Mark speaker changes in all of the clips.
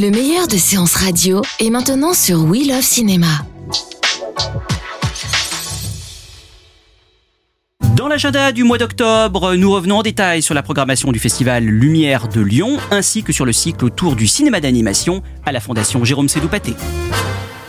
Speaker 1: Le meilleur de séances radio est maintenant sur We Love Cinéma.
Speaker 2: Dans l'agenda du mois d'octobre, nous revenons en détail sur la programmation du festival Lumière de Lyon, ainsi que sur le cycle autour du cinéma d'animation à la Fondation Jérôme Sédoupaté.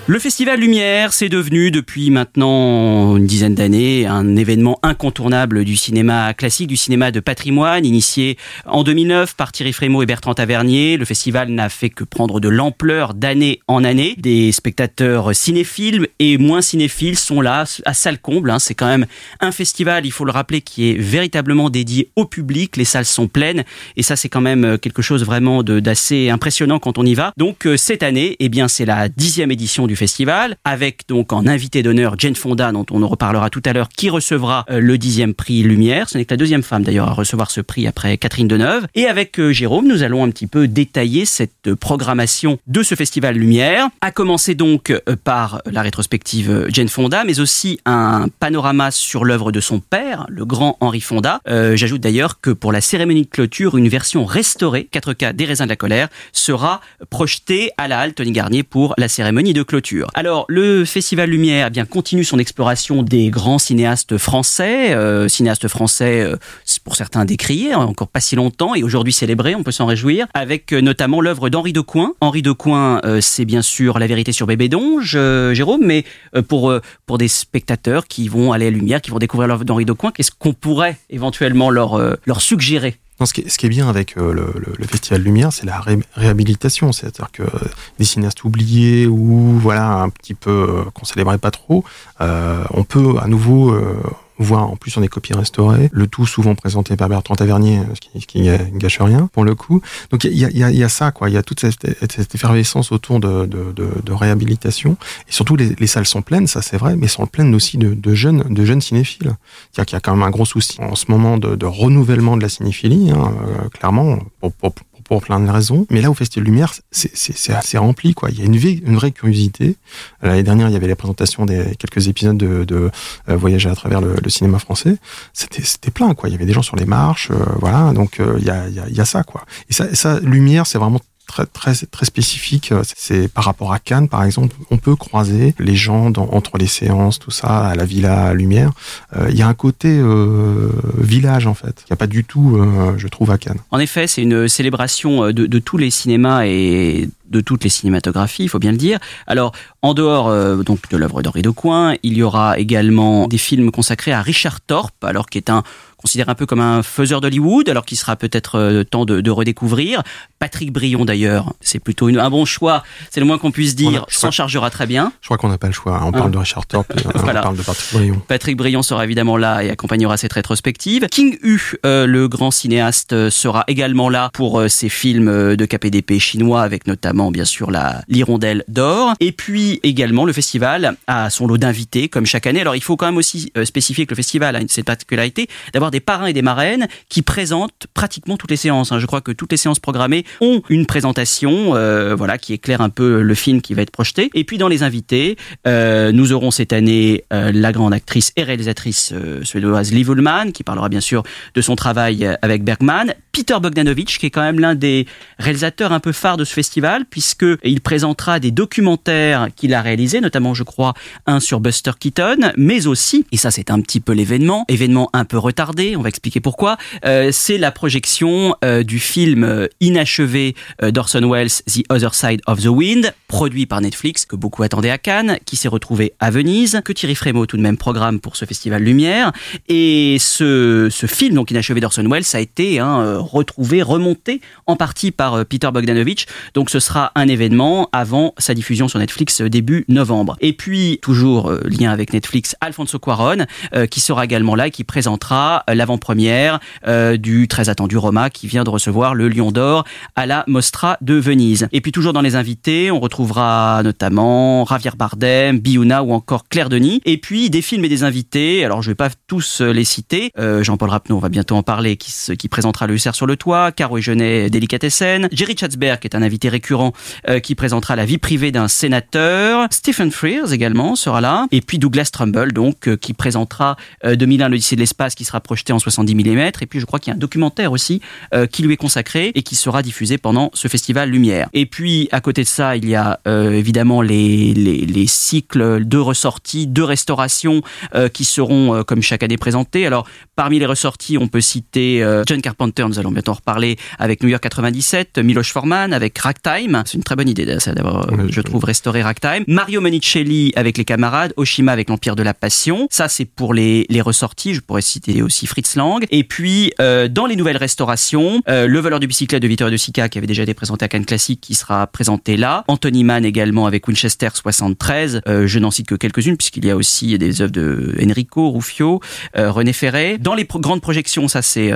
Speaker 2: Le Festival Lumière, c'est devenu depuis maintenant une dizaine d'années un événement incontournable du cinéma classique, du cinéma de patrimoine, initié en 2009 par Thierry Frémaux et Bertrand Tavernier. Le festival n'a fait que prendre de l'ampleur d'année en année. Des spectateurs cinéphiles et moins cinéphiles sont là à salle comble. hein. C'est quand même un festival, il faut le rappeler, qui est véritablement dédié au public. Les salles sont pleines et ça, c'est quand même quelque chose vraiment d'assez impressionnant quand on y va. Donc euh, cette année, eh bien, c'est la dixième édition du festival, avec donc en invité d'honneur Jane Fonda, dont on en reparlera tout à l'heure, qui recevra euh, le dixième prix Lumière. Ce n'est que la deuxième femme d'ailleurs à recevoir ce prix après Catherine Deneuve. Et avec euh, Jérôme, nous allons un petit peu détailler cette euh, programmation de ce festival Lumière. À commencer donc par la rétrospective Jane Fonda, mais aussi un panorama sur l'œuvre de son père, le grand Henri Fonda. J'ajoute d'ailleurs que pour la cérémonie de clôture, une version restaurée, 4K des raisins de la colère, sera projetée à la halle Tony Garnier pour la cérémonie de clôture. Alors, le Festival Lumière eh continue son exploration des grands cinéastes français, euh, cinéastes français euh, pour certains décriés, hein, encore pas si longtemps, et aujourd'hui célébrés, on peut s'en réjouir, avec euh, notamment l'œuvre d'Henri Decoing. Henri Decoing, euh, c'est bien sûr La vérité sur Bébé Donge, Jérôme, mais pour, pour des spectateurs qui vont aller à Lumière, qui vont découvrir l'œuvre d'Henri Decoing, qu'est-ce qu'on pourrait éventuellement leur suggérer?
Speaker 3: Ce, qui est, ce qui est bien avec euh, le, le- le Festival Lumière, c'est la ré- réhabilitation. C'est-à-dire que des cinéastes oubliés ou voilà un petit peu euh, qu'on célébrait pas trop, euh, on peut à nouveau voir en plus on des copies restaurées, le tout souvent présenté par Bertrand Tavernier, ce qui, ce qui ne gâche rien pour le coup. Donc il y a, y, a, y a ça, quoi. Il y a toute cette, cette effervescence autour de, de, de, de réhabilitation. Et surtout, les, les salles sont pleines, ça c'est vrai, mais sont pleines aussi de, de jeunes, de jeunes cinéphiles. C'est-à-dire qu'il y a quand même un gros souci en ce moment de, renouvellement de la cinéphilie, hein, euh, clairement, pour plein de raisons. Mais là, au Festival Lumière, c'est- assez rempli, quoi. Il y a une, vie- une vraie curiosité. L'année dernière, il y avait la présentation des quelques épisodes de, de euh, Voyager à travers le, le cinéma français. C'était plein, quoi. Il y avait des gens sur les marches, euh, voilà. Donc euh, il y, a, y, a, y a ça, quoi. Et ça, ça Lumière, c'est vraiment très très spécifique. C'est par rapport à Cannes, par exemple, on peut croiser les gens entre les séances, tout ça, à la Villa Lumière. Euh, Il y a un côté euh, village en fait. Il n'y a pas du tout, euh, je trouve, à Cannes.
Speaker 2: En effet, c'est une célébration euh, de, tous les cinémas et de toutes les cinématographies, il faut bien le dire. Alors, en dehors euh, donc de l'œuvre d'Henri Decoing, il y aura également des films consacrés à Richard Thorpe, alors qui est un considéré un peu comme un faiseur d'Hollywood, alors qu'il sera peut-être euh, temps de redécouvrir. Patrick Brion d'ailleurs, c'est plutôt une, un bon choix, c'est le moins qu'on puisse
Speaker 3: On a-
Speaker 2: dire, s'en chargera très bien.
Speaker 3: Je crois qu'on n'a pas le choix. On
Speaker 2: Ah.
Speaker 3: parle de Richard Thorpe, euh,
Speaker 2: Voilà.
Speaker 3: on parle de Patrick Brion.
Speaker 2: Patrick Brion sera évidemment là et accompagnera cette rétrospective. King Hu, euh, le grand cinéaste, euh, sera également là pour ses films de KPDP chinois, avec notamment bien sûr la l'Hirondelle d'or. Et puis également le festival a son lot d'invités comme chaque année. Alors il faut quand même aussi spécifier que le festival a une, cette particularité d'avoir des parrains et des marraines qui présentent pratiquement toutes les séances. hein. Je crois que toutes les séances programmées ont une présentation, euh, voilà, qui éclaire un peu le film qui va être projeté. Et puis dans les invités, euh, nous aurons cette année euh, la grande actrice et réalisatrice euh, suédoise Liv Ullmann, qui parlera bien sûr de son travail euh, avec Bergman. Peter Bogdanovich, qui est quand même l'un des réalisateurs un peu phares de ce festival, puisque il présentera des documentaires qu'il a réalisés, notamment, je crois, un sur Buster Keaton, mais aussi, et ça c'est un petit peu l'événement, événement un peu retardé, on va expliquer pourquoi, euh, c'est la projection du film euh, euh, d'Orson Welles, The Other Side of the Wind, produit par Netflix, que beaucoup attendaient à Cannes, qui s'est retrouvé à Venise, que Thierry Frémaux tout de même programme pour ce festival Lumière. Et ce, film, donc inachevé d'Orson Welles, a été hein, euh, retrouvé, remonté en partie par Peter Bogdanovich. Donc ce sera un événement avant sa diffusion sur Netflix début novembre. Et puis toujours lien avec Netflix, Alfonso Cuaron qui sera également là et qui présentera l'avant-première du très attendu Roma qui vient de recevoir le Lion d'Or à la Mostra de Venise. Et puis toujours dans les invités, on retrouvera notamment Javier Bardem, Biouna ou encore Claire Denis. Et puis des films et des invités. Alors je vais pas tous les citer. Euh, Jean-Paul Rapneau, on va bientôt en parler, qui, qui présentera le cerf sur le toit. Caro et Genet, Délicatessen. Jerry Chatzberg, qui est un invité récurrent, euh, qui présentera la vie privée d'un sénateur. Stephen Frears également sera là. Et puis Douglas Trumbull, donc, euh, qui présentera 2001 l'Odyssée de l'espace, qui sera projeté en 70 mm. Et puis je crois qu'il y a un documentaire aussi qui lui est consacré et qui sera diffusé pendant ce festival Lumière. Et puis à côté de ça, il y a évidemment les, les, les, cycles de ressorties, de restauration qui seront comme chaque année présentés. Alors parmi les ressorties, on peut citer John Carpenter, nous allons bientôt en reparler avec New York 97, Miloš Forman avec Ragtime, c'est une très bonne idée d'avoir, je trouve, restauré Ragtime. Mario Monicelli avec les camarades, Oshima avec l'Empire de la Passion. Ça, c'est pour les, les ressorties. Je pourrais citer aussi Fritz Lang. Et puis, dans les nouvelles restaurations, Le voleur du bicyclette de Vittorio de Qui avait déjà été présenté à Cannes Classique, qui sera présenté là. Anthony Mann également avec Winchester 73. je n'en cite que quelques-unes, puisqu'il y a aussi des œuvres de Enrico Ruffio, René Ferré. Dans les grandes projections, ça c'est,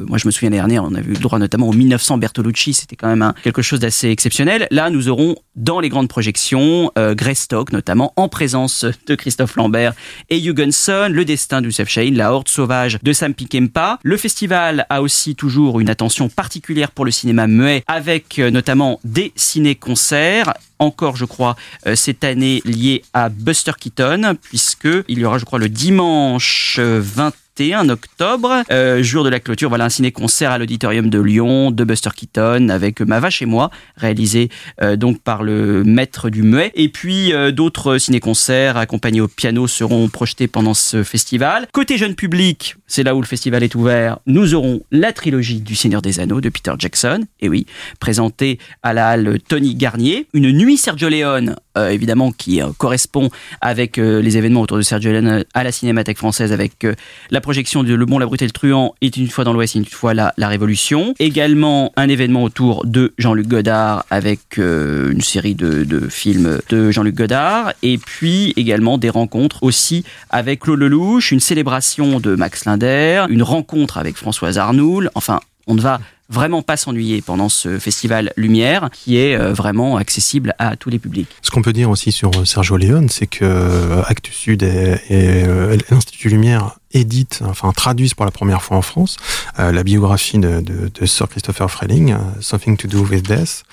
Speaker 2: moi je me souviens l'année dernière, on a vu le droit notamment au 1900 Bertolucci, c'était quand même quelque chose d'assez exceptionnel. Là, nous aurons dans les grandes projections Greystock notamment en présence de Christophe Lambert et Hugenson, Le Destin d'Oussef Chahine, La Horde Sauvage de Sam Pikempa. Le festival a aussi toujours une attention particulière pour le cinéma muet avec notamment des ciné-concerts. Encore, je crois, cette année lié à Buster Keaton, puisque il y aura, je crois, le dimanche 20 21 octobre, euh, jour de la clôture. Voilà un ciné-concert à l'auditorium de Lyon de Buster Keaton avec Ma vache et moi, réalisé euh, donc par le maître du muet. Et puis euh, d'autres ciné-concerts accompagnés au piano seront projetés pendant ce festival. Côté jeune public, c'est là où le festival est ouvert. Nous aurons la trilogie du Seigneur des Anneaux de Peter Jackson. Et oui, présentée à la halle Tony Garnier. Une nuit Sergio Leone, évidemment, qui correspond avec les événements autour de Sergio Leone à la Cinémathèque française avec la projection de Le Bon, la Brute et le Truand est une fois dans l'Ouest, une fois la, la Révolution. Également un événement autour de Jean-Luc Godard avec euh, une série de, de, films de Jean-Luc Godard. Et puis également des rencontres aussi avec Claude Lelouch, une célébration de Max Linder, une rencontre avec Françoise Arnoul. Enfin, on ne va vraiment pas s'ennuyer pendant ce festival Lumière qui est euh, vraiment accessible à tous les publics.
Speaker 3: Ce qu'on peut dire aussi sur Sergio Leone, c'est que euh, Actes Sud et, et l'Institut Lumière édite, enfin traduisent pour la première fois en France euh, la biographie de, de, de Sir Christopher Freling, euh, Something to Do with Death,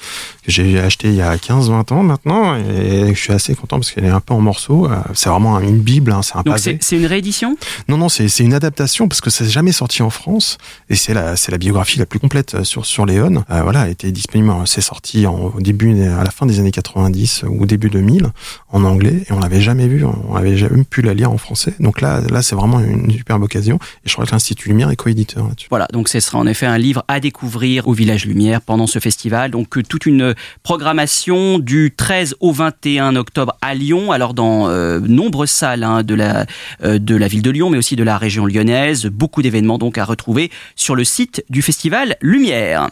Speaker 3: que j'ai acheté il y a 15-20 ans maintenant, et je suis assez content parce qu'elle est un peu en morceaux. Euh, c'est vraiment une bible, hein, c'est un
Speaker 2: Donc c'est une réédition?
Speaker 3: Non, non, c'est une adaptation parce que c'est jamais sorti en France, et c'est la, la biographie la plus complète sur, sur Léon. Euh, voilà, était disponible, c'est sorti au début, à la fin des années 90 ou début 2000 en anglais, et on l'avait jamais vu, on avait jamais pu la lire en français. Donc là, là c'est vraiment une superbe occasion. Et je crois que l'Institut Lumière est coéditeur là-dessus.
Speaker 2: Voilà, donc ce sera en effet un livre à découvrir au Village Lumière pendant ce festival. Donc euh, toute une programmation du 13 au 21 octobre à Lyon. Alors dans euh, nombreuses salles hein, de la euh, de la ville de Lyon, mais aussi de la région lyonnaise. Beaucoup d'événements donc à retrouver sur le site du festival Lumière.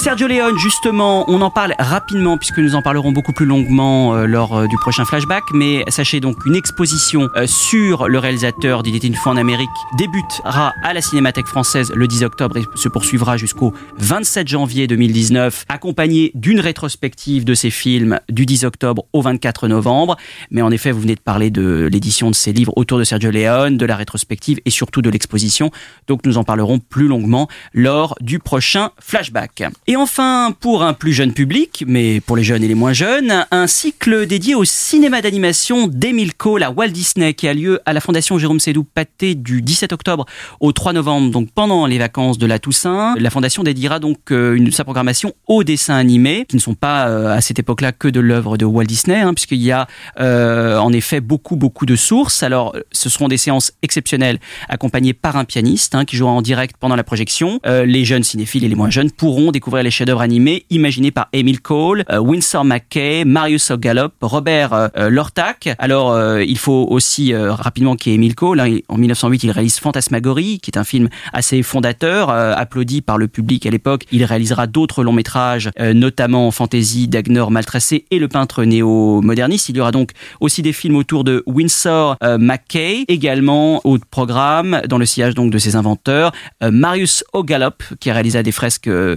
Speaker 2: Sergio Leone, justement, on en parle rapidement puisque nous en parlerons beaucoup plus longuement euh, lors euh, du prochain flashback. Mais sachez donc une exposition euh, sur le réalisateur d'Il était une fois en Amérique débutera à la Cinémathèque française le 10 octobre et se poursuivra jusqu'au 27 janvier 2019, accompagnée d'une rétrospective de ses films du 10 octobre au 24 novembre. Mais en effet, vous venez de parler de l'édition de ses livres autour de Sergio Leone, de la rétrospective et surtout de l'exposition. Donc nous en parlerons plus longuement lors du prochain flashback. Et enfin, pour un plus jeune public, mais pour les jeunes et les moins jeunes, un cycle dédié au cinéma d'animation d'Emile Cole à Walt Disney qui a lieu à la Fondation Jérôme Sédou Paté du 17 octobre au 3 novembre, donc pendant les vacances de la Toussaint. La Fondation dédiera donc euh, sa programmation aux dessins animés, qui ne sont pas euh, à cette époque-là que de l'œuvre de Walt Disney, hein, puisqu'il y a euh, en effet beaucoup, beaucoup de sources. Alors, ce seront des séances exceptionnelles accompagnées par un pianiste hein, qui jouera en direct pendant la projection. les jeunes cinéphiles et les moins jeunes pourront découvrir les chefs-d'œuvre animés imaginés par Emil Cole, Winsor McKay, Marius O'Gallop, Robert Lortak. Alors, il faut aussi rapidement qu'il y ait Emil Cole. Hein. En 1908, il réalise Fantasmagorie, qui est un film assez fondateur, applaudi par le public à l'époque. Il réalisera d'autres longs métrages, notamment Fantasy, Dagnor Maltracé et Le peintre néo-moderniste. Il y aura donc aussi des films autour de Winsor McKay, également au programme dans le sillage donc de ses inventeurs, Marius O'Gallop, qui a réalisé des fresques euh,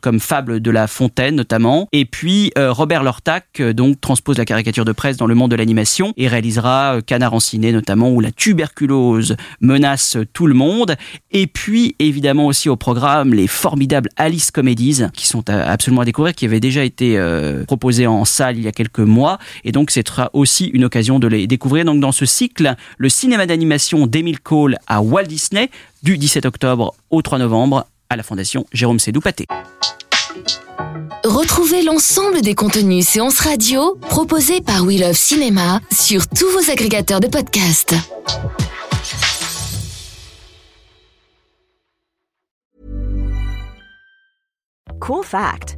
Speaker 2: comme Fable de la Fontaine notamment. Et puis euh, Robert Lortac euh, donc transpose la caricature de presse dans le monde de l'animation et réalisera Canard en ciné notamment où la tuberculose menace tout le monde. Et puis évidemment aussi au programme les formidables Alice Comedies qui sont absolument à découvrir, qui avaient déjà été proposés en salle il y a quelques mois. Et donc ce sera aussi une occasion de les découvrir. Donc dans ce cycle, le cinéma d'animation d'Emile Cole à Walt Disney du 17 octobre au 3 novembre à la Fondation Jérôme Sédou-Paté.
Speaker 1: Retrouvez l'ensemble des contenus séances radio proposés par We Love Cinéma sur tous vos agrégateurs de podcasts.
Speaker 4: Cool fact